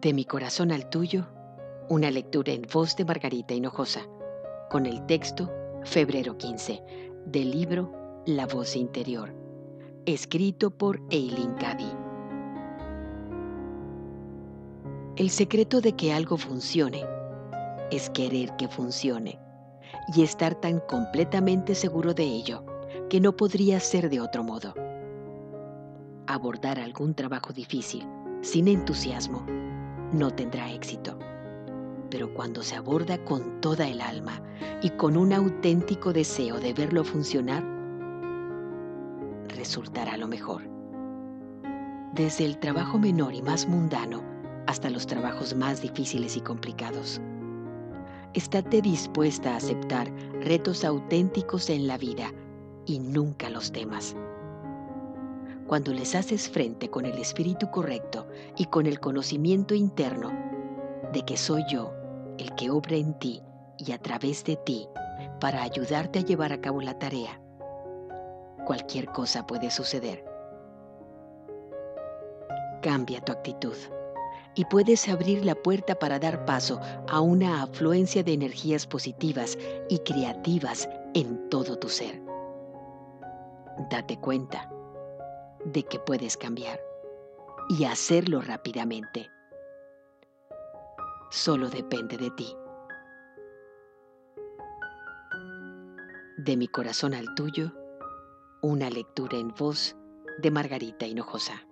De mi corazón al tuyo, una lectura en voz de Margarita Hinojosa, con el texto Febrero 15, del libro La voz interior, escrito por Eileen Cady. El secreto de que algo funcione es querer que funcione y estar tan completamente seguro de ello que no podría ser de otro modo. Abordar algún trabajo difícil sin entusiasmo no tendrá éxito. Pero cuando se aborda con toda el alma y con un auténtico deseo de verlo funcionar, resultará lo mejor. Desde el trabajo menor y más mundano hasta los trabajos más difíciles y complicados. Estate dispuesta a aceptar retos auténticos en la vida y nunca los temas. Cuando les haces frente con el espíritu correcto y con el conocimiento interno de que soy yo el que obra en ti y a través de ti para ayudarte a llevar a cabo la tarea, cualquier cosa puede suceder. Cambia tu actitud y puedes abrir la puerta para dar paso a una afluencia de energías positivas y creativas en todo tu ser. Date cuenta de que puedes cambiar y hacerlo rápidamente. Solo depende de ti. De mi corazón al tuyo, una lectura en voz de Margarita Hinojosa.